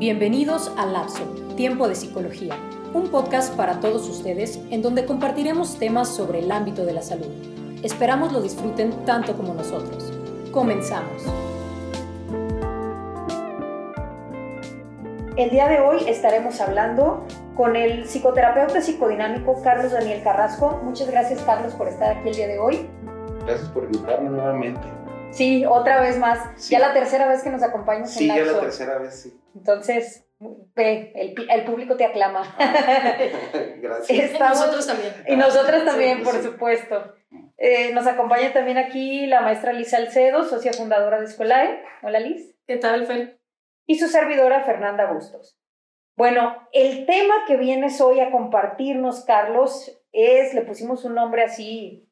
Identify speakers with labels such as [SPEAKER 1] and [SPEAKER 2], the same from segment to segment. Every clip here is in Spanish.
[SPEAKER 1] Bienvenidos a Lapso, Tiempo de Psicología, un podcast para todos ustedes en donde compartiremos temas sobre el ámbito de la salud. Esperamos lo disfruten tanto como nosotros. Comenzamos. El día de hoy estaremos hablando con el psicoterapeuta psicodinámico Carlos Daniel Carrasco. Muchas gracias Carlos por estar aquí el día de hoy.
[SPEAKER 2] Gracias por invitarme nuevamente.
[SPEAKER 1] Sí, otra vez más. Ya la tercera vez que nos acompañas
[SPEAKER 2] sí, en Sí, ya la tercera vez, sí.
[SPEAKER 1] Entonces, ve, el, público te aclama.
[SPEAKER 2] Gracias.
[SPEAKER 1] y nosotros también. Y nosotros también, por supuesto. Eh, nos acompaña también aquí la maestra Lisa Alcedo, socia fundadora de Escolae. Hola, Liz.
[SPEAKER 3] ¿Qué tal, Fer?
[SPEAKER 1] Y su servidora, Fernanda Bustos. Bueno, el tema que vienes hoy a compartirnos, Carlos, es, le pusimos un nombre así,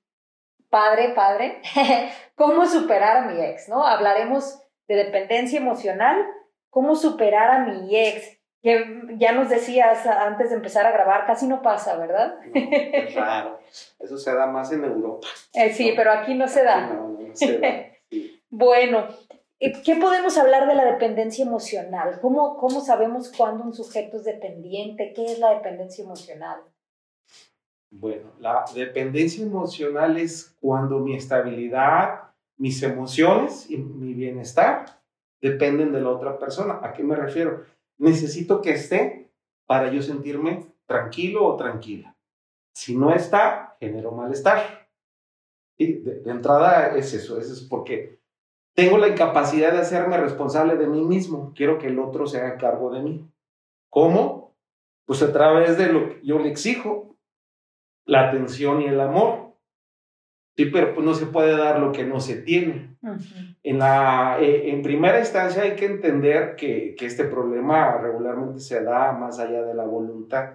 [SPEAKER 1] padre, padre, cómo superar a mi ex, ¿no? Hablaremos de dependencia emocional cómo superar a mi ex, que ya nos decías antes de empezar a grabar, casi no pasa, ¿verdad?
[SPEAKER 2] es raro. Eso se da más en Europa.
[SPEAKER 1] Eh, sí, pero aquí no se da.
[SPEAKER 2] No, no se da.
[SPEAKER 1] bueno, ¿qué podemos hablar de la dependencia emocional? ¿Cómo, ¿Cómo sabemos cuándo un sujeto es dependiente? ¿Qué es la dependencia emocional?
[SPEAKER 2] Bueno, la dependencia emocional es cuando mi estabilidad, mis emociones y mi bienestar dependen de la otra persona. ¿A qué me refiero? Necesito que esté para yo sentirme tranquilo o tranquila. Si no está, genero malestar. Y de, entrada es eso, eso es porque tengo la incapacidad de hacerme responsable de mí mismo. Quiero que el otro se haga cargo de mí. ¿Cómo? Pues a través de lo que yo le exijo, la atención y el amor. Sí, pero pues no se puede dar lo que no se tiene. en, la, eh, en primera instancia hay que entender que, que, este problema regularmente se da más allá de la voluntad.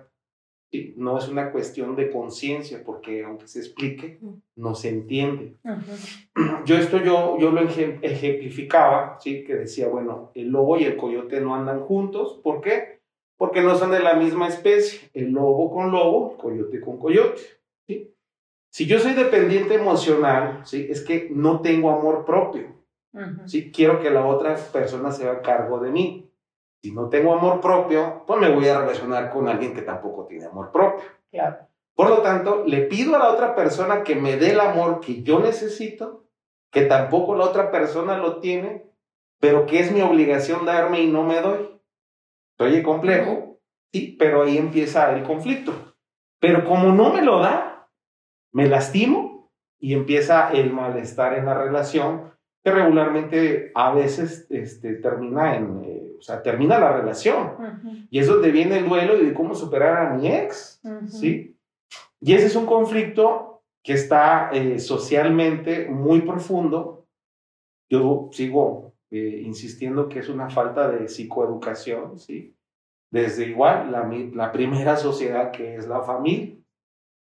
[SPEAKER 2] No es una cuestión de conciencia, porque aunque se explique, no se entiende. Yo esto yo, yo lo ejemplificaba, ¿sí? que decía, bueno, el lobo y el coyote no andan juntos. ¿Por qué? Porque no son de la misma especie. El lobo con lobo, coyote con coyote. ¿sí? Si yo soy dependiente emocional, ¿sí? es que no tengo amor propio. ¿sí? Quiero que la otra persona se haga cargo de mí. Si no tengo amor propio, pues me voy a relacionar con alguien que tampoco tiene amor propio.
[SPEAKER 1] Claro.
[SPEAKER 2] Por lo tanto, le pido a la otra persona que me dé el amor que yo necesito, que tampoco la otra persona lo tiene, pero que es mi obligación darme y no me doy. Oye, complejo, sí, pero ahí empieza el conflicto. Pero como no me lo da, me lastimo y empieza el malestar en la relación que regularmente a veces este, termina en, eh, o sea, termina la relación. Y es donde viene el duelo de cómo superar a mi ex, ¿sí? Y ese es un conflicto que está eh, socialmente muy profundo. Yo sigo eh, insistiendo que es una falta de psicoeducación, ¿sí? Desde igual la, la primera sociedad que es la familia.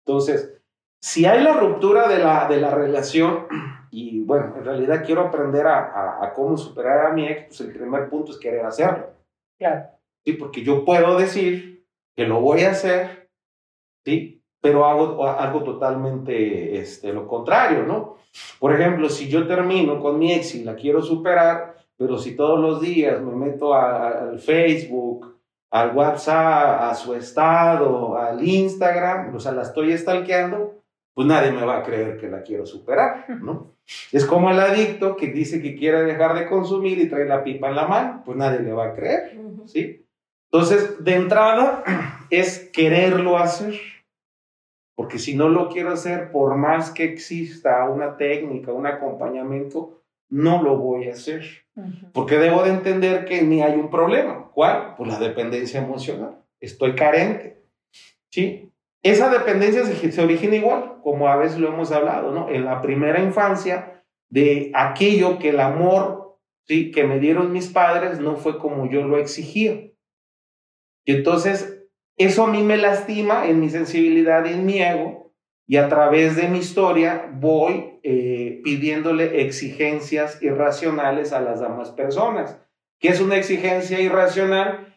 [SPEAKER 2] Entonces, si hay la ruptura de la, de la relación, y bueno, en realidad quiero aprender a, a, cómo superar a mi ex, pues el primer punto es querer hacerlo.
[SPEAKER 1] Claro.
[SPEAKER 2] Sí, porque yo puedo decir que lo voy a hacer, ¿sí? Pero hago algo totalmente este, lo contrario, ¿no? Por ejemplo, si yo termino con mi ex y la quiero superar, pero si todos los días me meto al Facebook, al WhatsApp, a su estado, al Instagram, o sea, la estoy stalkeando, pues nadie me va a creer que la quiero superar, ¿no? Es como el adicto que dice que quiere dejar de consumir y trae la pipa en la mano, pues nadie le va a creer, ¿sí? Entonces, de entrada, es quererlo hacer. Porque si no lo quiero hacer, por más que exista una técnica, un acompañamiento, no lo voy a hacer. Porque debo de entender que ni hay un problema. ¿Cuál? Pues la dependencia emocional. Estoy carente. ¿Sí? Esa dependencia se, origina igual, como a veces lo hemos hablado, ¿no? En la primera infancia, de aquello que el amor ¿sí? que me dieron mis padres no fue como yo lo exigía. Y entonces, eso a mí me lastima en mi sensibilidad y en mi ego, y a través de mi historia voy eh, pidiéndole exigencias irracionales a las demás personas. ¿Qué es una exigencia irracional?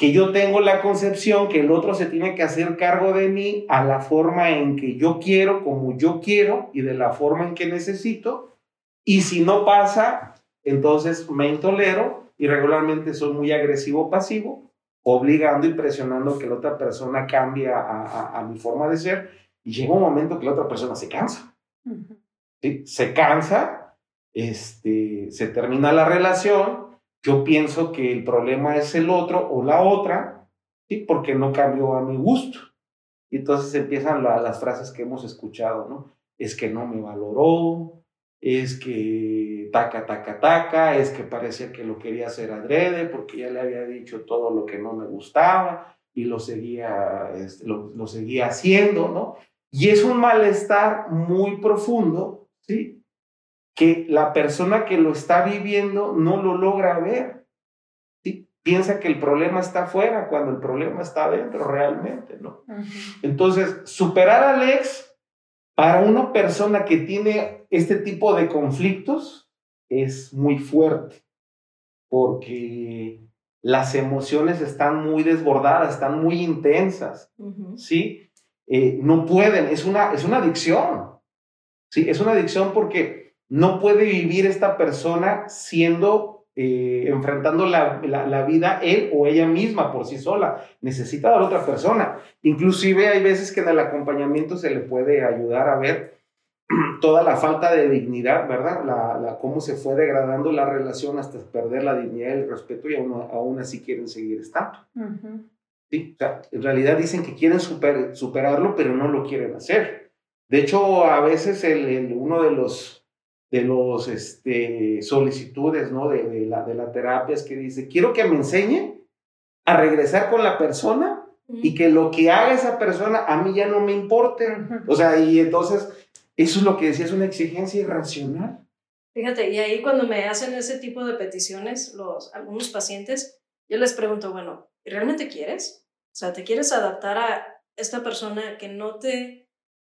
[SPEAKER 2] que yo tengo la concepción que el otro se tiene que hacer cargo de mí a la forma en que yo quiero, como yo quiero y de la forma en que necesito. Y si no pasa, entonces me intolero y regularmente soy muy agresivo pasivo, obligando y presionando que la otra persona cambie a, mi forma de ser y llega un momento que la otra persona se cansa. ¿sí? Se cansa, este, se termina la relación, yo pienso que el problema es el otro o la otra, ¿sí? porque no cambió a mi gusto. Y entonces empiezan las frases que hemos escuchado, ¿no? Es que no me valoró, es que taca, taca, taca, es que parecía que lo quería hacer adrede porque ya le había dicho todo lo que no me gustaba y lo seguía, este, lo, lo seguía haciendo, ¿no? Y es un malestar muy profundo, ¿sí? Que la persona que lo está viviendo no lo logra ver, ¿sí? Piensa que el problema está afuera cuando el problema está adentro realmente, ¿no? Entonces, superar al ex para una persona que tiene este tipo de conflictos es muy fuerte, porque las emociones están muy desbordadas, están muy intensas, ¿sí? Eh, no pueden, es una, es una adicción, ¿sí? Es una adicción porque no puede vivir esta persona siendo eh, enfrentando la, la, vida él o ella misma por sí sola. Necesita a la otra persona. Inclusive hay veces que en el acompañamiento se le puede ayudar a ver toda la falta de dignidad, ¿verdad? La, la, cómo se fue degradando la relación hasta perder la dignidad y el respeto y aún, aún así quieren seguir estando. ¿Sí? en realidad dicen que quieren super, superarlo, pero no lo quieren hacer. De hecho, a veces el, uno de los de los este, solicitudes, ¿no? De, de, la, de la terapia es que dice, quiero que me enseñe a regresar con la persona y que lo que haga esa persona a mí ya no me importe. O sea, y entonces, eso es lo que decía, es una exigencia irracional.
[SPEAKER 3] Fíjate, y ahí cuando me hacen ese tipo de peticiones, los, algunos pacientes, yo les pregunto, bueno, ¿realmente quieres? O sea, ¿te quieres adaptar a esta persona que no te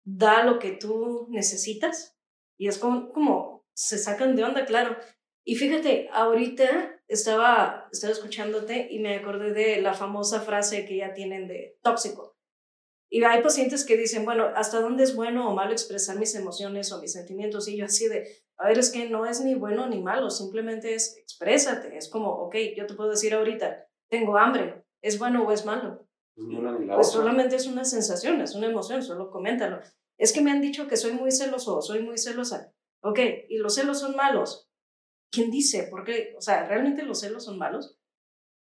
[SPEAKER 3] da lo que tú necesitas? Y es como, como se sacan de onda, claro. Y fíjate, ahorita estaba, estaba escuchándote y me acordé de la famosa frase que ya tienen de tóxico. Y hay pacientes que dicen, bueno, ¿hasta dónde es bueno o malo expresar mis emociones o mis sentimientos? Y yo así de, a ver, es que no es ni bueno ni malo, simplemente es exprésate. Es como, ok, yo te puedo decir ahorita, tengo hambre, ¿es bueno o es malo? Pues solamente es una sensación, es una emoción, solo coméntalo. Es que me han dicho que soy muy celoso, soy muy celosa. Ok, ¿y los celos son malos? ¿Quién dice? ¿Por qué? O sea, ¿realmente los celos son malos?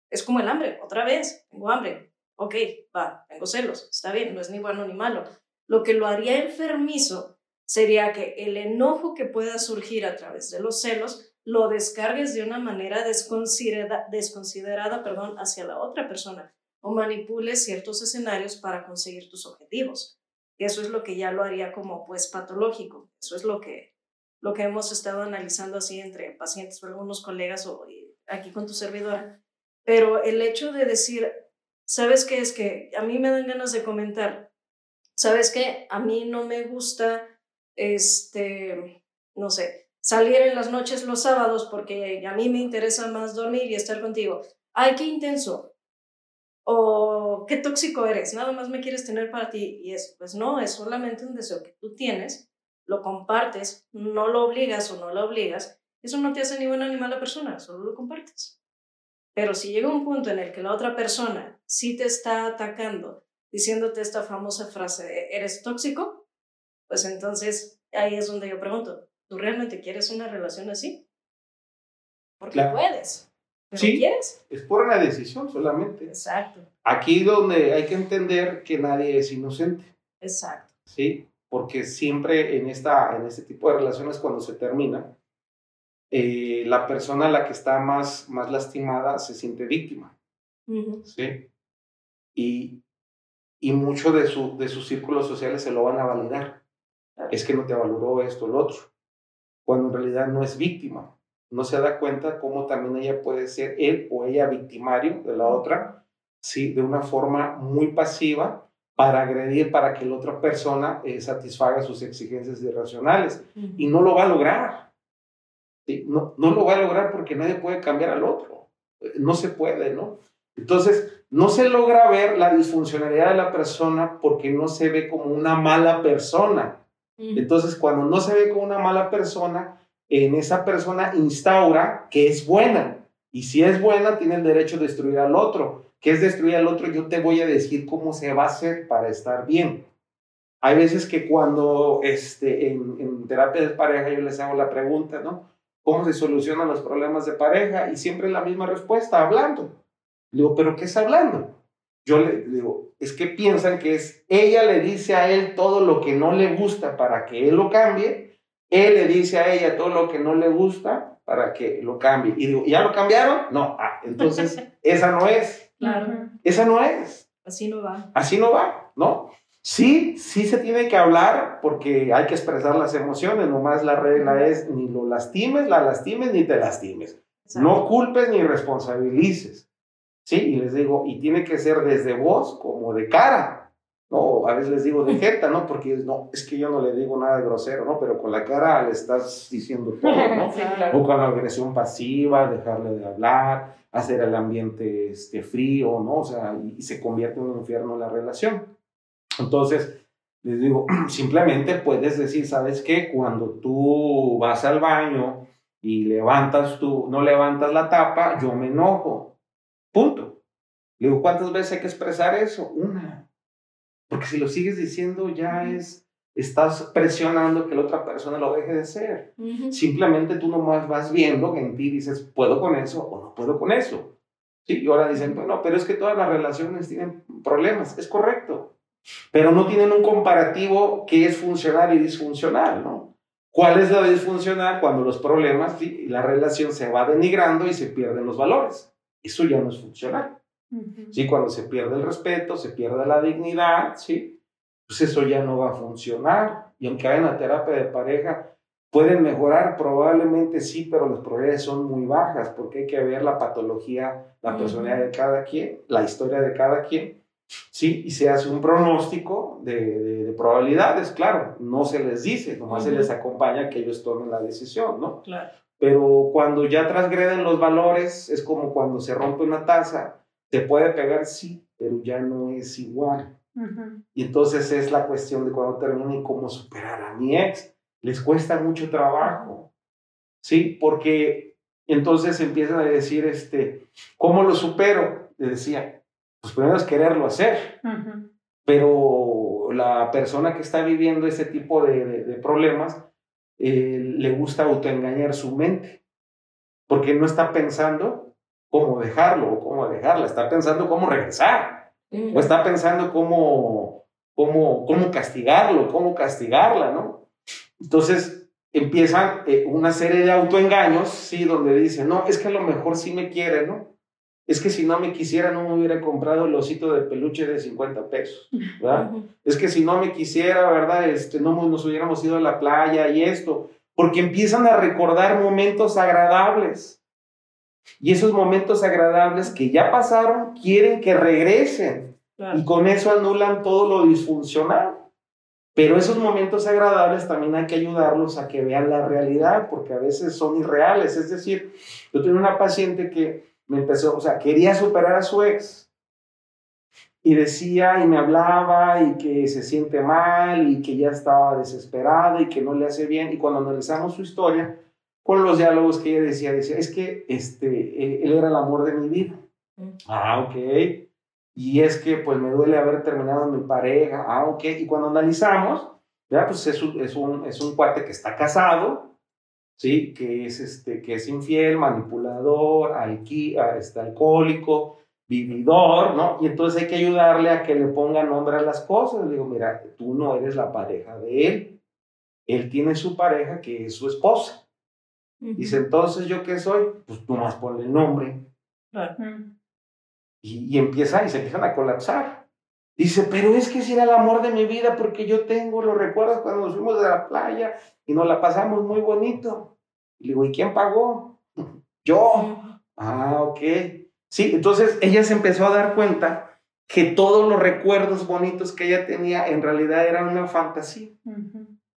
[SPEAKER 3] Es como el hambre, otra vez, tengo hambre. Ok, va, tengo celos, está bien, no es ni bueno ni malo. Lo que lo haría enfermizo sería que el enojo que pueda surgir a través de los celos lo descargues de una manera desconsiderada, desconsiderada perdón, hacia la otra persona o manipules ciertos escenarios para conseguir tus objetivos eso es lo que ya lo haría como pues patológico. Eso es lo que, lo que hemos estado analizando así entre pacientes, con algunos colegas o aquí con tu servidora. Pero el hecho de decir, ¿sabes qué? Es que a mí me dan ganas de comentar, ¿sabes qué? A mí no me gusta, este, no sé, salir en las noches los sábados porque a mí me interesa más dormir y estar contigo. Ay, qué intenso o qué tóxico eres, nada más me quieres tener para ti y es, pues no, es solamente un deseo que tú tienes, lo compartes, no lo obligas o no lo obligas, eso no te hace ni buena ni mala persona, solo lo compartes. Pero si llega un punto en el que la otra persona sí te está atacando, diciéndote esta famosa frase, ¿eres tóxico? Pues entonces ahí es donde yo pregunto, ¿tú realmente quieres una relación así? Porque puedes
[SPEAKER 2] sí, quieres? Es por una decisión solamente.
[SPEAKER 3] Exacto.
[SPEAKER 2] Aquí donde hay que entender que nadie es inocente.
[SPEAKER 3] Exacto.
[SPEAKER 2] Sí, porque siempre en, esta, en este tipo de relaciones cuando se termina, eh, la persona a la que está más, más lastimada se siente víctima. Sí. Y, y mucho de, su, de sus círculos sociales se lo van a validar. Es que no te valoró esto o lo otro. Cuando en realidad no es víctima no se da cuenta cómo también ella puede ser él o ella victimario de la otra, ¿sí? de una forma muy pasiva para agredir, para que la otra persona eh, satisfaga sus exigencias irracionales. Y no lo va a lograr. No, no lo va a lograr porque nadie puede cambiar al otro. No se puede, ¿no? Entonces, no se logra ver la disfuncionalidad de la persona porque no se ve como una mala persona. Entonces, cuando no se ve como una mala persona, en esa persona instaura que es buena. Y si es buena, tiene el derecho de destruir al otro. ¿Qué es destruir al otro? Yo te voy a decir cómo se va a hacer para estar bien. Hay veces que cuando este, en, en terapia de pareja yo les hago la pregunta, ¿no? ¿Cómo se solucionan los problemas de pareja? Y siempre la misma respuesta, hablando. Le digo, ¿pero qué es hablando? Yo le digo, es que piensan que es, ella le dice a él todo lo que no le gusta para que él lo cambie, él le dice a ella todo lo que no le gusta para que lo cambie. Y digo, ¿ya lo cambiaron? No. Ah, entonces, esa no es.
[SPEAKER 3] Claro.
[SPEAKER 2] Esa no es.
[SPEAKER 3] Así no va.
[SPEAKER 2] Así no va, ¿no? Sí, sí se tiene que hablar porque hay que expresar las emociones, nomás la regla es ni lo lastimes, la lastimes, ni te lastimes. No culpes ni responsabilices. Sí, y les digo, y tiene que ser desde voz como de cara. No, a veces les digo de jeta, ¿no? Porque no, es que yo no le digo nada de grosero, ¿no? Pero con la cara le estás diciendo todo, ¿no?
[SPEAKER 1] Sí, claro.
[SPEAKER 2] O con la agresión pasiva, dejarle de hablar, hacer el ambiente este, frío, ¿no? O sea, y, y se convierte en un infierno la relación. Entonces, les digo, simplemente puedes decir, ¿sabes qué? Cuando tú vas al baño y levantas tú, no levantas la tapa, yo me enojo. Punto. Le digo, ¿cuántas veces hay que expresar eso? Una. Porque si lo sigues diciendo, ya es, estás presionando que la otra persona lo deje de ser. Simplemente tú nomás vas viendo que en ti dices, ¿puedo con eso o no puedo con eso? Sí, y ahora dicen, bueno, pero es que todas las relaciones tienen problemas. Es correcto. Pero no tienen un comparativo que es funcional y disfuncional, ¿no? ¿Cuál es la disfuncional? Cuando los problemas y la relación se va denigrando y se pierden los valores. Eso ya no es funcional.
[SPEAKER 1] Ujú.
[SPEAKER 2] ¿sí? Cuando se pierde el respeto, se pierde la dignidad, ¿sí? Pues eso ya no va a funcionar. Y aunque hay una terapia de pareja, pueden mejorar, probablemente sí, pero las probabilidades son muy bajas porque hay que ver la patología, la personalidad de cada quien, la historia de cada quien, ¿sí? Y se hace un pronóstico de, de- de probabilidades, claro, no se les dice, nomás se les acompaña que ellos tomen la decisión, ¿no?
[SPEAKER 3] Claro.
[SPEAKER 2] Pero cuando ya transgreden los valores, es como cuando se rompe una taza, te puede pegar, sí, pero ya no es igual. Y entonces es la cuestión de cuando termine cómo superar a mi ex. Les cuesta mucho trabajo, ¿sí? Porque entonces empiezan a decir, este, ¿cómo lo supero? Le decía, pues primero es quererlo hacer, pero la persona que está viviendo ese tipo de, de- de problemas eh, le gusta autoengañar su mente, porque no está pensando cómo dejarlo o cómo dejarla, está pensando cómo regresar, o está pensando cómo, cómo, cómo castigarlo, cómo castigarla, ¿no? Entonces empiezan eh, una serie de autoengaños, ¿sí? Donde dicen, no, es que a lo mejor sí me quiere, ¿no? Es que si no me quisiera no me hubiera comprado el osito de peluche de 50 pesos, ¿verdad? Es que si no me quisiera, ¿verdad? Este, no nos hubiéramos ido a la playa y esto, porque empiezan a recordar momentos agradables. Y esos momentos agradables que ya pasaron quieren que regresen
[SPEAKER 3] Claro.
[SPEAKER 2] y con eso anulan todo lo disfuncional. Pero esos momentos agradables también hay que ayudarlos a que vean la realidad, porque a veces son irreales. Es decir, yo tenía una paciente que me empezó, o sea, quería superar a su ex, y decía y me hablaba y que se siente mal y que ya estaba desesperada y que no le hace bien. Y cuando analizamos su historia, con los diálogos que ella decía, decía, es que este, eh, él era el amor de mi vida.
[SPEAKER 3] Mm.
[SPEAKER 2] Ah, ok. Y es que pues me duele haber terminado mi pareja. Ah, ok. Y cuando analizamos, ya pues es un, es un, es un cuate que está casado, ¿sí? Que es, este, que es infiel, manipulador, alqui, ah, este, alcohólico, vividor, ¿no? Y entonces hay que ayudarle a que le ponga nombre a las cosas. Le digo, mira, tú no eres la pareja de él. Él tiene su pareja que es su esposa. Dice, entonces, ¿yo qué soy? Pues tú más ponle el nombre. Y, y empieza, y se empiezan a colapsar. Dice, pero es que si era el amor de mi vida porque yo tengo, lo recuerdas cuando nos fuimos de la playa y nos la pasamos muy bonito. Y le digo, ¿y quién pagó? Yo. Ah, ok. Sí, entonces ella se empezó a dar cuenta que todos los recuerdos bonitos que ella tenía en realidad eran una fantasía.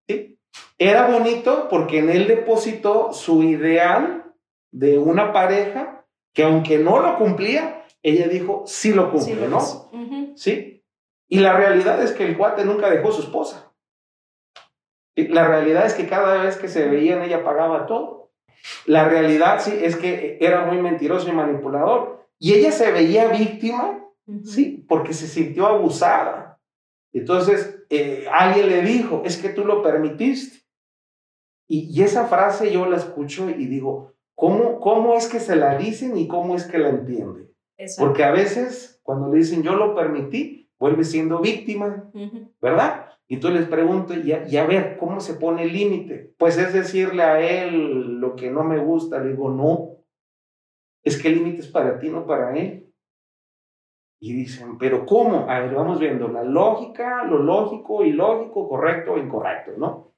[SPEAKER 2] ¿sí? Era bonito porque en él depositó su ideal de una pareja que aunque no lo cumplía, ella dijo, sí lo cumple,
[SPEAKER 3] Sí,
[SPEAKER 2] ¿no?
[SPEAKER 3] Ujú.
[SPEAKER 2] ¿Sí? Y la realidad es que el cuate nunca dejó a su esposa. Y La realidad es que cada vez que se veían ella pagaba todo. La realidad sí es que era muy mentiroso y manipulador. Y ella se veía víctima, sí, porque se sintió abusada. Entonces, eh, alguien le dijo, es que tú lo permitiste. Y, y, esa frase yo la escucho y digo, ¿cómo, ¿cómo es que se la dicen y cómo es que la entienden? Porque a veces cuando le dicen yo lo permití, vuelve siendo víctima, ¿verdad? Y tú les pregunto, y a, ver, ¿cómo se pone el límite? Pues es decirle a él lo que no me gusta. Le digo, no, es que el límite es para ti, no para él. Y dicen, pero ¿cómo? A ver, vamos viendo la lógica, lo lógico, ilógico, correcto o incorrecto, ¿no?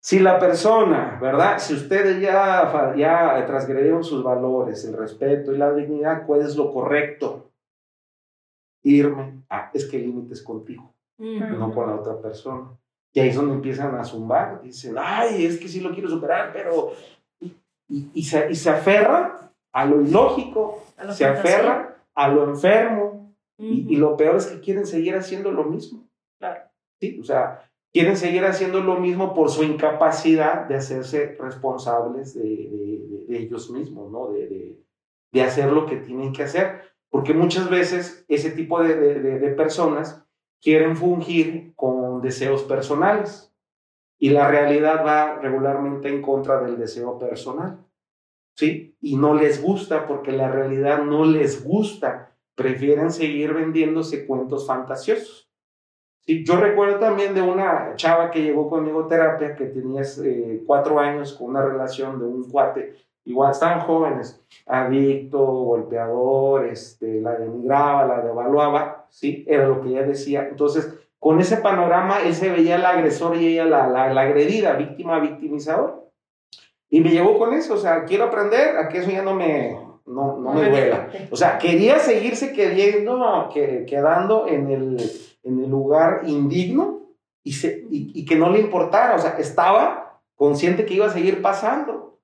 [SPEAKER 2] Si la persona, ¿verdad? Si ustedes ya, ya transgredieron sus valores, el respeto y la dignidad, ¿cuál es lo correcto? Irme. Ah, es que el límite es contigo, no con la otra persona. Y ahí es donde empiezan a zumbar. Dicen, ay, es que sí lo quiero superar, pero. Y, y, se, y se aferra a lo ilógico, se aferra a lo enfermo. y, y, lo peor es que quieren seguir haciendo lo mismo.
[SPEAKER 3] Claro.
[SPEAKER 2] Sí, o sea, quieren seguir haciendo lo mismo por su incapacidad de hacerse responsables de, de, de ellos mismos, ¿no? De, de, hacer lo que tienen que hacer. Porque muchas veces ese tipo de, personas quieren fungir con deseos personales y la realidad va regularmente en contra del deseo personal. ¿Sí? Y no les gusta porque la realidad no les gusta. Prefieren seguir vendiéndose cuentos fantasiosos. Yo recuerdo también de una chava que llegó conmigo a terapia que tenía eh, cuatro años con una relación de un cuate, igual estaban jóvenes, adicto, golpeador, este, la denigraba, la devaluaba, ¿sí? Era lo que ella decía. Entonces, con ese panorama, él se veía el agresor y ella la, la, la agredida, víctima, victimizador. Y me llegó con eso, o sea, quiero aprender a que eso ya no me, no, no me duela. O sea, quería seguirse queriendo, que, quedando en el en el lugar indigno y, se, y, que no le importara, o sea, estaba consciente que iba a seguir pasando.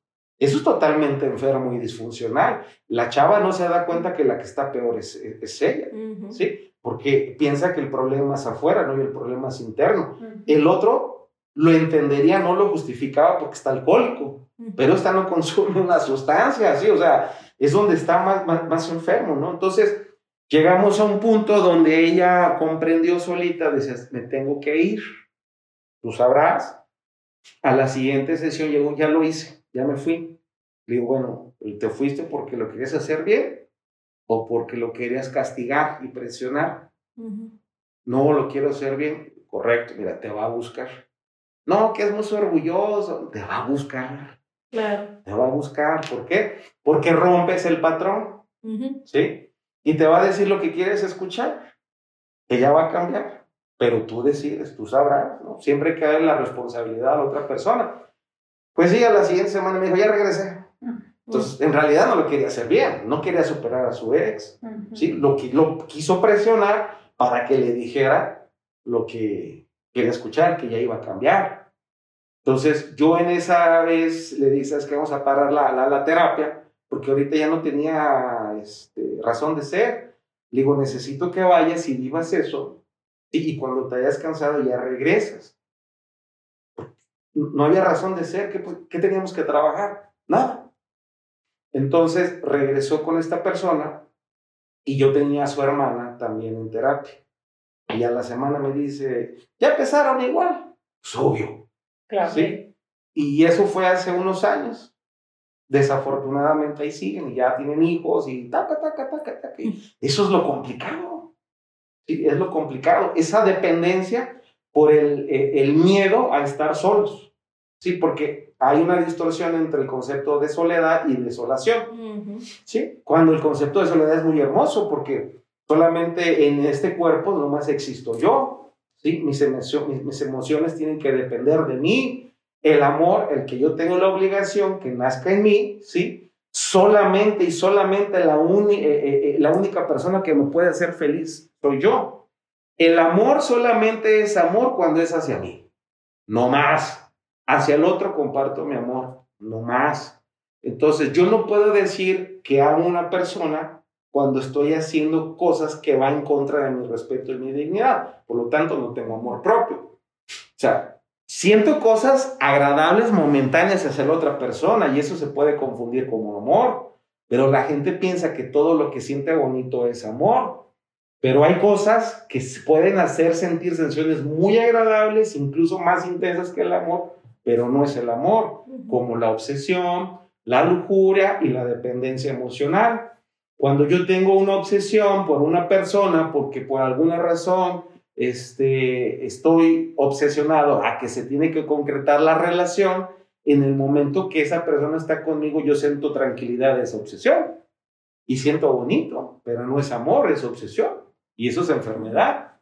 [SPEAKER 2] Eso es totalmente enfermo y disfuncional. La chava no se da cuenta que la que está peor es, es ella, ¿sí? Porque piensa que el problema es afuera, ¿no? Y el problema es interno. El otro lo entendería, no lo justificaba porque está alcohólico, pero esta no consume una sustancia, ¿sí? O sea, es donde está más, más, más enfermo, ¿no? Entonces, Llegamos a un punto donde ella comprendió solita, decía, me tengo que ir, tú sabrás. A la siguiente sesión llegó, ya lo hice, ya me fui. Le digo, bueno, ¿te fuiste porque lo querías hacer bien o porque lo querías castigar y presionar? No, lo quiero hacer bien. Correcto, mira, te va a buscar. No, que es muy orgulloso, te va a buscar.
[SPEAKER 3] Claro.
[SPEAKER 2] Te va a buscar. ¿Por qué? Porque rompes el patrón. ¿Sí? y te va a decir lo que quieres escuchar. Ella va a cambiar, pero tú decides, tú sabrás, ¿no? Siempre cae la responsabilidad a la otra persona. Pues sí, a la siguiente semana me dijo, ya regresé. Entonces, en realidad no lo quería hacer bien, no quería superar a su ex, ¿sí? Lo, lo quiso presionar para que le dijera lo que quería escuchar, que ya iba a cambiar. Entonces, yo en esa vez le dije, es que vamos a parar la, la, la terapia, porque ahorita ya no tenía este, razón de ser. Le digo, necesito que vayas y vivas eso, y, cuando te hayas cansado ya regresas. No había razón de ser, ¿qué, ¿qué teníamos que trabajar? Nada. Entonces regresó con esta persona y yo tenía a su hermana también en terapia. Y a la semana me dice, ya empezaron igual. Es obvio.
[SPEAKER 1] Claro.
[SPEAKER 2] ¿Sí? Y eso fue hace unos años desafortunadamente ahí siguen y ya tienen hijos y taca, taca, taca, taca. Eso es lo complicado. ¿sí? Es lo complicado. Esa dependencia por el, eh, el miedo a estar solos. Sí, porque hay una distorsión entre el concepto de soledad y desolación. ¿sí? Cuando el concepto de soledad es muy hermoso porque solamente en este cuerpo nomás existo yo. ¿sí? Mis, emociones, mis emociones tienen que depender de mí, el amor, el que yo tengo la obligación que nazca en mí, ¿sí? Solamente y solamente la, eh, eh, eh, la única persona que me puede hacer feliz soy yo. El amor solamente es amor cuando es hacia mí, no más. Hacia el otro comparto mi amor, no más. Entonces yo no puedo decir que amo a una persona cuando estoy haciendo cosas que van en contra de mi respeto y mi dignidad. Por lo tanto, no tengo amor propio. O sea, siento cosas agradables, momentáneas hacia la otra persona y eso se puede confundir como amor. Pero la gente piensa que todo lo que siente bonito es amor. Pero hay cosas que pueden hacer sentir sensaciones muy agradables, incluso más intensas que el amor, pero no es el amor, como la obsesión, la lujuria y la dependencia emocional. Cuando yo tengo una obsesión por una persona, porque por alguna razón este, estoy obsesionado a que se tiene que concretar la relación, en el momento que esa persona está conmigo, yo siento tranquilidad de esa obsesión. Y siento bonito, pero no es amor, es obsesión. Y eso es enfermedad.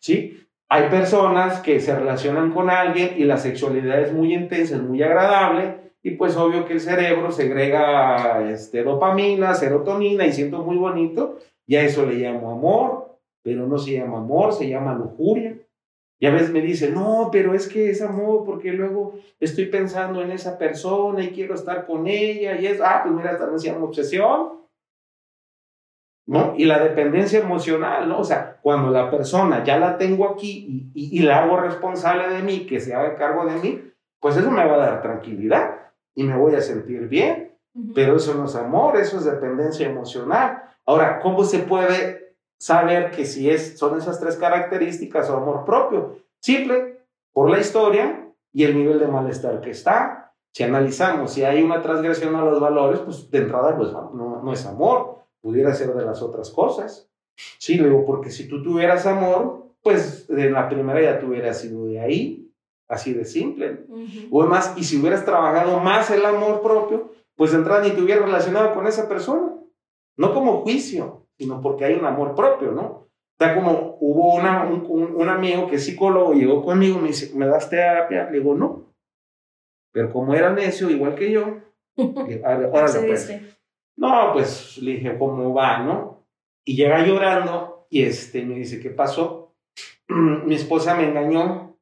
[SPEAKER 2] ¿Sí? Hay personas que se relacionan con alguien y la sexualidad es muy intensa, es muy agradable, y pues obvio que el cerebro segrega este, dopamina, serotonina y siento muy bonito, y a eso le llamo amor, pero no se llama amor, se llama lujuria. Y a veces me dice, no, pero es que es amor porque luego estoy pensando en esa persona y quiero estar con ella y es, ah, pues mira, también se llama obsesión. ¿No? Y la dependencia emocional, ¿no? O sea, cuando la persona ya la tengo aquí y, y, la hago responsable de mí, que se haga cargo de mí, pues eso me va a dar tranquilidad y me voy a sentir bien. Pero eso no es amor, eso es dependencia emocional. Ahora, ¿cómo se puede saber que si es, son esas tres características o amor propio. Simple, por la historia y el nivel de malestar que está. Si analizamos si hay una transgresión a los valores, pues de entrada pues, no, no es amor, pudiera ser de las otras cosas. Sí, luego, porque si tú tuvieras amor, pues en la primera ya tú hubieras sido de ahí, así de simple. O además, y si hubieras trabajado más el amor propio, pues de entrada ni te hubieras relacionado con esa persona. No como juicio, sino porque hay un amor propio, ¿no? O sea, como hubo una, un, amigo que es psicólogo, llegó conmigo, me dice, ¿me das terapia? Le digo, no. Pero como era necio, igual que yo, ahora pues. No, pues le dije, ¿cómo va, no? Y llega llorando y este, me dice, ¿qué pasó? Mi esposa me engañó.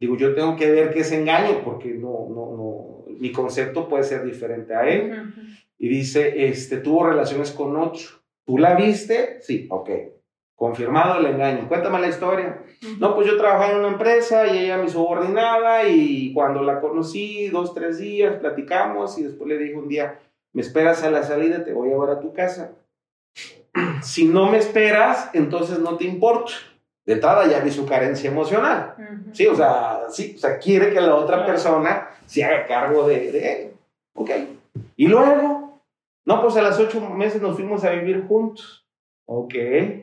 [SPEAKER 2] Digo, yo tengo que ver qué es engaño, porque no, no, no, mi concepto puede ser diferente a él. Y dice, este, tuvo relaciones con otro. ¿Tú la viste? Sí, ok. Confirmado el engaño. Cuéntame la historia. No, pues yo trabajaba en una empresa y ella me subordinaba y cuando la conocí, dos, tres días, platicamos y después le dije un día, me esperas a la salida, te voy a llevar a tu casa. Si no me esperas, entonces no te importo. De entrada ya vi su carencia emocional. Sí, o sea, sí, o sea, quiere que la otra persona se haga cargo de, de él. Ok. Y luego, no, pues a las ocho meses nos fuimos a vivir juntos. Ok.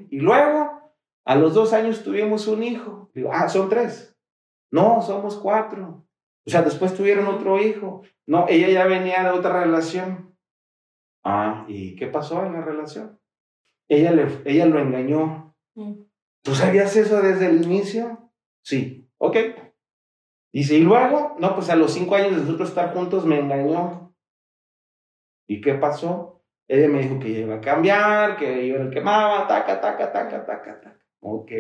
[SPEAKER 2] Y luego, a los dos años tuvimos un hijo. Digo, ah, son tres. No, somos cuatro. O sea, después tuvieron otro hijo. No, ella ya venía de otra relación. Ah, ¿y qué pasó en la relación? Ella, le, ella lo engañó. Mm. ¿Tú sabías eso desde el inicio? Sí, ok. Dice, y luego, no, pues a los cinco años de nosotros estar juntos me engañó. ¿Y qué pasó? Ella me dijo que iba a cambiar, que yo era el que amaba, taca, taca, taca, taca, taca. Ok.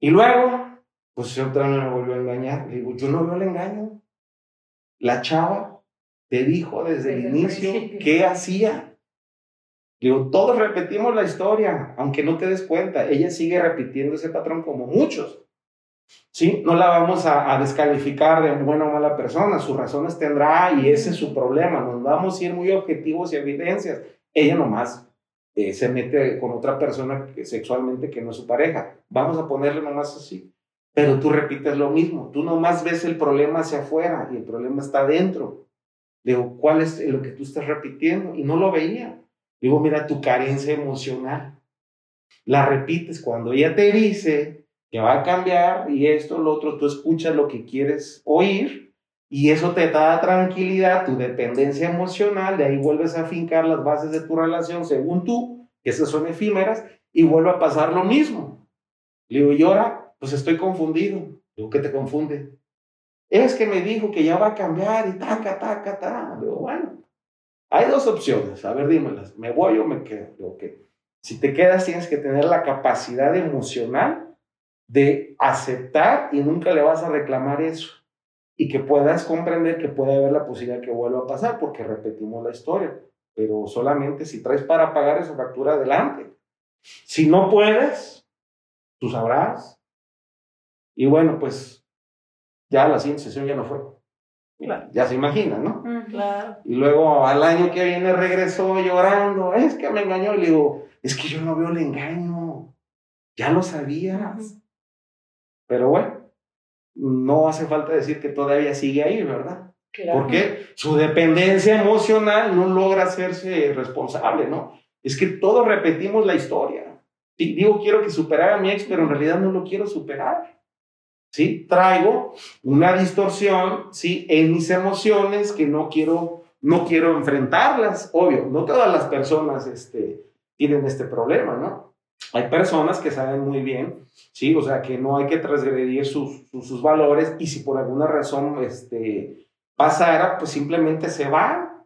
[SPEAKER 2] Y luego, pues otra vez me volvió a engañar. Le digo, yo no veo el engaño. La chava te dijo desde, el inicio qué hacía. Digo, todos repetimos la historia, aunque no te des cuenta. Ella sigue repitiendo ese patrón como muchos. ¿sí? No la vamos a, descalificar de buena o mala persona, sus razones tendrá y ese es su problema. Nos vamos a ir muy objetivos y evidencias. Ella nomás eh, se mete con otra persona sexualmente que no es su pareja. Vamos a ponerle nomás así. Pero tú repites lo mismo. Tú nomás ves el problema hacia afuera y el problema está dentro. Digo, ¿cuál es lo que tú estás repitiendo? Y no lo veía. Digo, mira, tu carencia emocional. La repites cuando ella te dice, que va a cambiar y esto, lo otro, tú escuchas lo que quieres oír y eso te da tranquilidad, tu dependencia emocional, de ahí vuelves a fincar las bases de tu relación según tú, que esas son efímeras, y vuelve a pasar lo mismo. Le digo, y ahora, pues estoy confundido. Digo, ¿qué te confunde? Es que me dijo que ya va a cambiar y taca, taca, taca. Digo, bueno, hay dos opciones. A ver, dímelas. ¿Me voy o me quedo? Digo, si te quedas tienes que tener la capacidad emocional de aceptar y nunca le vas a reclamar eso. Y que puedas comprender que puede haber la posibilidad que vuelva a pasar porque repetimos la historia. Pero solamente si traes para pagar esa factura adelante. Si no puedes, tú sabrás. Y bueno, pues ya la siguiente sesión ya no fue. Ya se imagina, ¿no?
[SPEAKER 3] Claro.
[SPEAKER 2] Y luego al año que viene regresó llorando, es que me engañó. Y le digo, es que yo no veo el engaño, ya lo sabías. Pero bueno, no hace falta decir que todavía sigue ahí, ¿verdad? Porque su dependencia emocional no logra hacerse responsable, ¿no? Es que todos repetimos la historia. digo, quiero que superara a mi ex, pero en realidad no lo quiero superar. ¿Sí? Traigo una distorsión, ¿sí? En mis emociones que no quiero, no quiero enfrentarlas. Obvio, no todas las personas este, tienen este problema, ¿no? Hay personas que saben muy bien, ¿sí? O sea, que no hay que transgredir sus, sus, valores y si por alguna razón este, pasara, pues simplemente se van,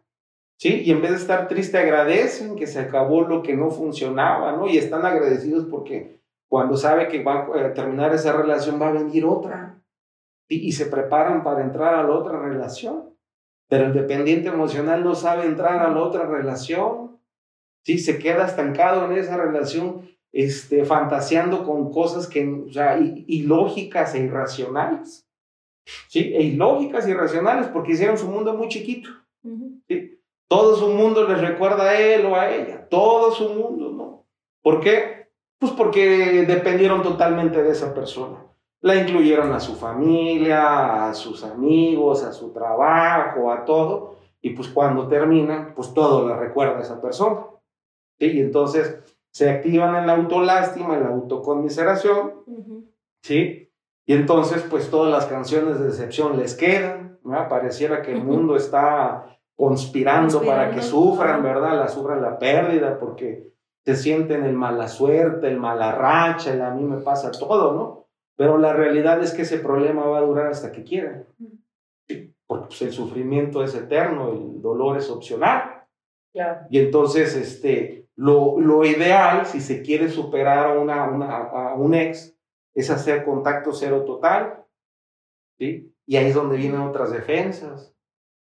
[SPEAKER 2] ¿sí? Y en vez de estar triste, agradecen que se acabó lo que no funcionaba, ¿no? Y están agradecidos porque cuando sabe que va a terminar esa relación va a venir otra. Y, y se preparan para entrar a la otra relación. Pero el dependiente emocional no sabe entrar a la otra relación. ¿sí? Se queda estancado en esa relación este, fantaseando con cosas que, o sea, ilógicas e irracionales. ¿Sí? E ilógicas e irracionales porque hicieron su mundo muy chiquito. ¿sí? Todo su mundo les recuerda a él o a ella. Todo su mundo, ¿no? ¿Por qué? Pues porque dependieron totalmente de esa persona. La incluyeron a su familia, a sus amigos, a su trabajo, a todo. Y pues cuando terminan, pues todo le recuerda a esa persona. ¿sí? Y entonces se activan en la autolástima, en la autoconmiseración, ¿sí? Y entonces, pues todas las canciones de decepción les quedan, ¿no? Pareciera que el mundo está conspirando, para que sufran, ¿verdad? La sufran la pérdida, porque se sienten el mala suerte, el mala racha, el a mí me pasa todo, ¿no? Pero la realidad es que ese problema va a durar hasta que quieran. Porque pues, el sufrimiento es eterno, el dolor es opcional. Y entonces, este, lo, lo, ideal, si se quiere superar a, una, a un ex, es hacer contacto cero total. ¿sí? Y ahí es donde vienen otras defensas.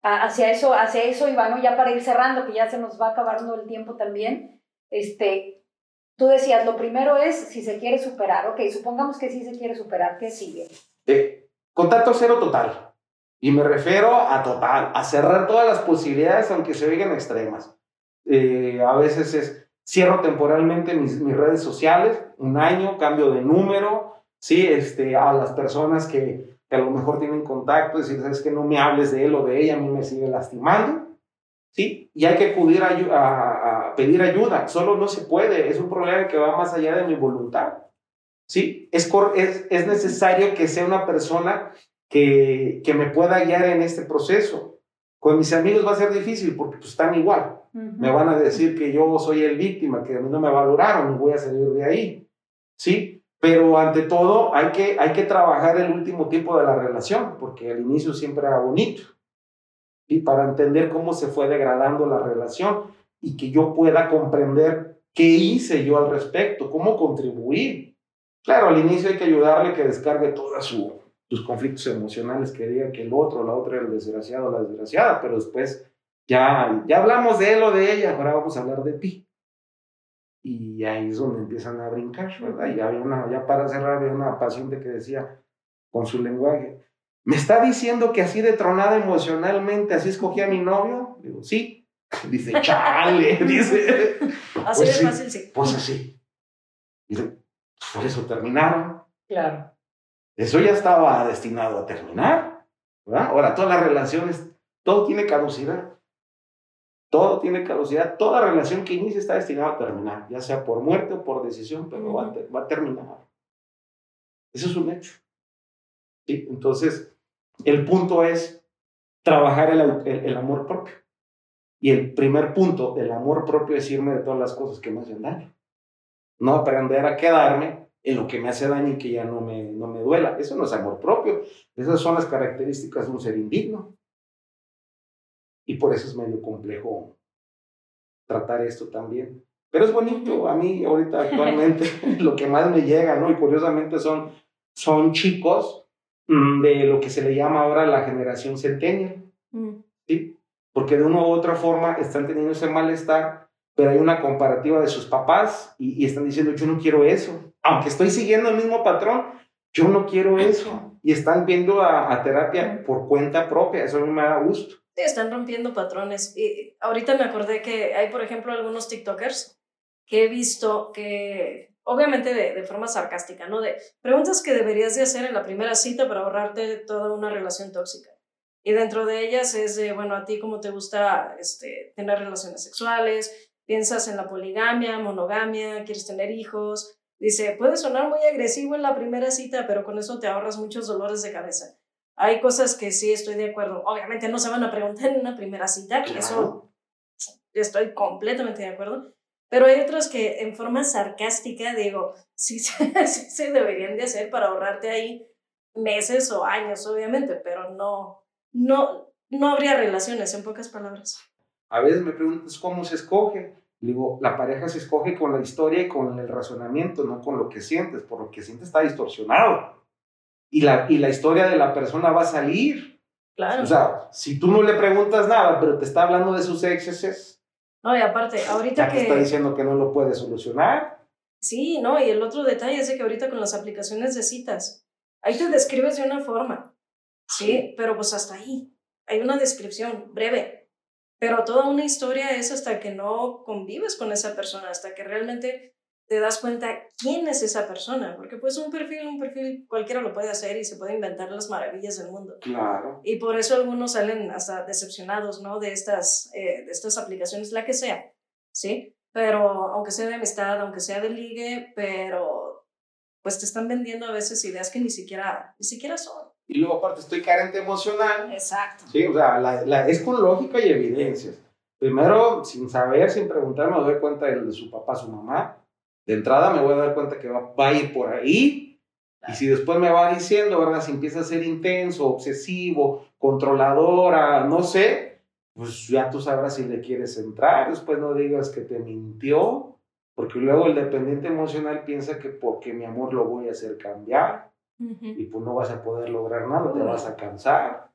[SPEAKER 1] Hacia eso, hacia eso, Ivano, ya para ir cerrando, que ya se nos va acabando el tiempo también, este, tú decías, lo primero es si se quiere superar, ok, supongamos que sí se quiere superar, ¿qué sigue?
[SPEAKER 2] Eh, contacto cero total. Y me refiero a total, a cerrar todas las posibilidades, aunque se oigan extremas. Eh, a veces es, cierro temporalmente mis, mis, redes sociales, un año, cambio de número, ¿sí? Este, a las personas que, que a lo mejor tienen contacto, decir, sabes que no me hables de él o de ella, a mí me sigue lastimando, ¿sí? Y hay que acudir a, a, a pedir ayuda, solo no se puede, es un problema que va más allá de mi voluntad, ¿sí? Es, es, es necesario que sea una persona que, que me pueda guiar en este proceso. Con mis amigos va a ser difícil porque pues, están igual. Me van a decir que yo soy el víctima, que a mí no me valoraron y voy a salir de ahí. ¿Sí? Pero ante todo hay que, hay que trabajar el último tiempo de la relación, porque al inicio siempre era bonito. Y para entender cómo se fue degradando la relación y que yo pueda comprender qué hice yo al respecto, cómo contribuir. Claro, al inicio hay que ayudarle que descargue toda su, tus conflictos emocionales que diga que el otro, la otra, el desgraciado, la desgraciada, pero después ya, ya hablamos de él o de ella, ahora vamos a hablar de ti. Y ahí es donde empiezan a brincar, ¿verdad? Y había una, ya para cerrar, había una paciente que decía con su lenguaje, ¿me está diciendo que así de tronada emocionalmente, así escogí a mi novio? Digo, sí. Dice, chale, dice.
[SPEAKER 3] Así pues de fácil, sí.
[SPEAKER 2] Pues así. Y por eso terminaron.
[SPEAKER 1] Claro.
[SPEAKER 2] Eso ya estaba destinado a terminar. ¿verdad? Ahora, todas las relaciones, todo tiene caducidad. Todo tiene caducidad. Toda relación que inicia está destinada a terminar, ya sea por muerte o por decisión, pero va, a, terminar. Eso es un hecho. ¿Sí? Entonces, el punto es trabajar el, el, amor propio. Y el primer punto del amor propio es irme de todas las cosas que me hacen daño. No aprender a quedarme en lo que me hace daño y que ya no me, no me duela. Eso no es amor propio. Esas son las características de un ser indigno. Y por eso es medio complejo tratar esto también. Pero es bonito. A mí ahorita actualmente lo que más me llega, ¿no? Y curiosamente son, son chicos de lo que se le llama ahora la generación centennial. Mm. ¿Sí? Porque de una u otra forma están teniendo ese malestar, pero hay una comparativa de sus papás y, y están diciendo, yo no quiero eso aunque estoy siguiendo el mismo patrón, Yo no quiero eso. Y están viendo a, terapia por cuenta propia. Eso no me da gusto.
[SPEAKER 3] Sí, están rompiendo patrones. Y ahorita me acordé que hay, por ejemplo, algunos TikTokers que he visto que, obviamente de, de, forma sarcástica, ¿no? De preguntas que deberías de hacer en la primera cita para ahorrarte toda una relación tóxica. Y dentro de ellas es de, bueno, a ti cómo te gusta este, tener relaciones sexuales, piensas en la poligamia, monogamia, quieres tener hijos. Dice, puede sonar muy agresivo en la primera cita, pero con eso te ahorras muchos dolores de cabeza. Hay cosas que sí estoy de acuerdo. Obviamente no se van a preguntar en una primera cita, eso estoy completamente de acuerdo. Pero hay otras que en forma sarcástica digo, sí, sí se deberían de hacer para ahorrarte ahí meses o años, obviamente, pero no, no, no habría relaciones, en pocas palabras.
[SPEAKER 2] A veces me preguntas cómo se escoge. Digo, la pareja se escoge con la historia y con el razonamiento, no con lo que sientes. Por lo que sientes está distorsionado. Y la, y la historia de la persona va a salir.
[SPEAKER 3] Claro.
[SPEAKER 2] O sea, si tú no le preguntas nada, pero te está hablando de sus excesos.
[SPEAKER 3] No, y aparte, ahorita
[SPEAKER 2] ya que. está diciendo que no lo puede solucionar.
[SPEAKER 3] Sí, no, y el otro detalle es que ahorita con las aplicaciones de citas, ahí te describes de una forma Sí, pero pues hasta ahí. Hay una descripción breve, pero toda una historia es hasta que no convives con esa persona, hasta que realmente te das cuenta quién es esa persona, porque pues un perfil, un perfil cualquiera lo puede hacer y se puede inventar las maravillas del mundo.
[SPEAKER 2] Claro.
[SPEAKER 3] Y por eso algunos salen hasta decepcionados, ¿no? De estas, eh, de estas aplicaciones, la que sea, ¿sí? Pero aunque sea de amistad, aunque sea de ligue, pero pues te están vendiendo a veces ideas que ni siquiera, ni siquiera son
[SPEAKER 2] y luego aparte estoy carente emocional.
[SPEAKER 3] Exacto.
[SPEAKER 2] Sí, o sea, la, es con lógica y evidencias. Primero, sin saber, sin preguntar, me doy cuenta de, su papá, su mamá. De entrada me voy a dar cuenta que va, va a ir por ahí. Y si después me va diciendo, ¿verdad? Si empieza a ser intenso, obsesivo, controladora, no sé, pues ya tú sabrás si le quieres entrar. Después no digas que te mintió, porque luego el dependiente emocional piensa que porque mi amor lo voy a hacer cambiar y pues no vas a poder lograr nada, te vas a cansar,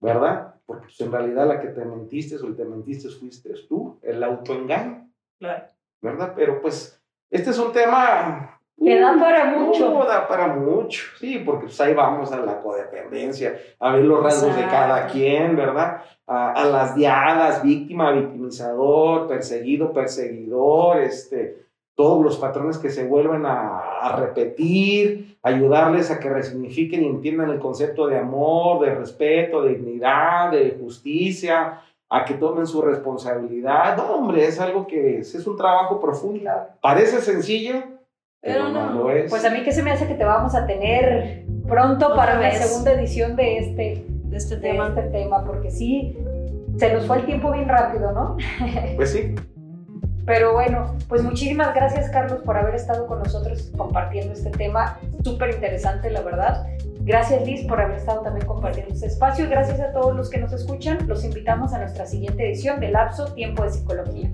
[SPEAKER 2] ¿verdad? Porque pues, en realidad la que te mentiste o el te mentiste fuiste tú, el autoengaño,
[SPEAKER 3] claro.
[SPEAKER 2] ¿verdad? Pero pues este es un tema...
[SPEAKER 1] Que da para mucho.
[SPEAKER 2] da para mucho, sí, porque pues ahí vamos a la codependencia, a ver los rasgos de cada quien, ¿verdad? A, a las diadas, víctima, victimizador, perseguido, perseguidor, este, todos los patrones que se vuelven a, repetir, ayudarles a que resignifiquen y entiendan el concepto de amor, de respeto, de dignidad, de justicia, a que tomen su responsabilidad. No, hombre, es algo que es, es un trabajo profundo. Parece sencillo, pero, no, lo es.
[SPEAKER 1] Pues a mí que se me hace que te vamos a tener pronto para la segunda edición de este,
[SPEAKER 3] de este tema.
[SPEAKER 1] este tema, porque sí, se nos fue el tiempo bien rápido, ¿no?
[SPEAKER 2] Pues sí.
[SPEAKER 1] Pero bueno, pues muchísimas gracias Carlos por haber estado con nosotros compartiendo este tema súper interesante, la verdad. Gracias Liz por haber estado también compartiendo este espacio y gracias a todos los que nos escuchan. Los invitamos a nuestra siguiente edición de Lapso Tiempo de Psicología.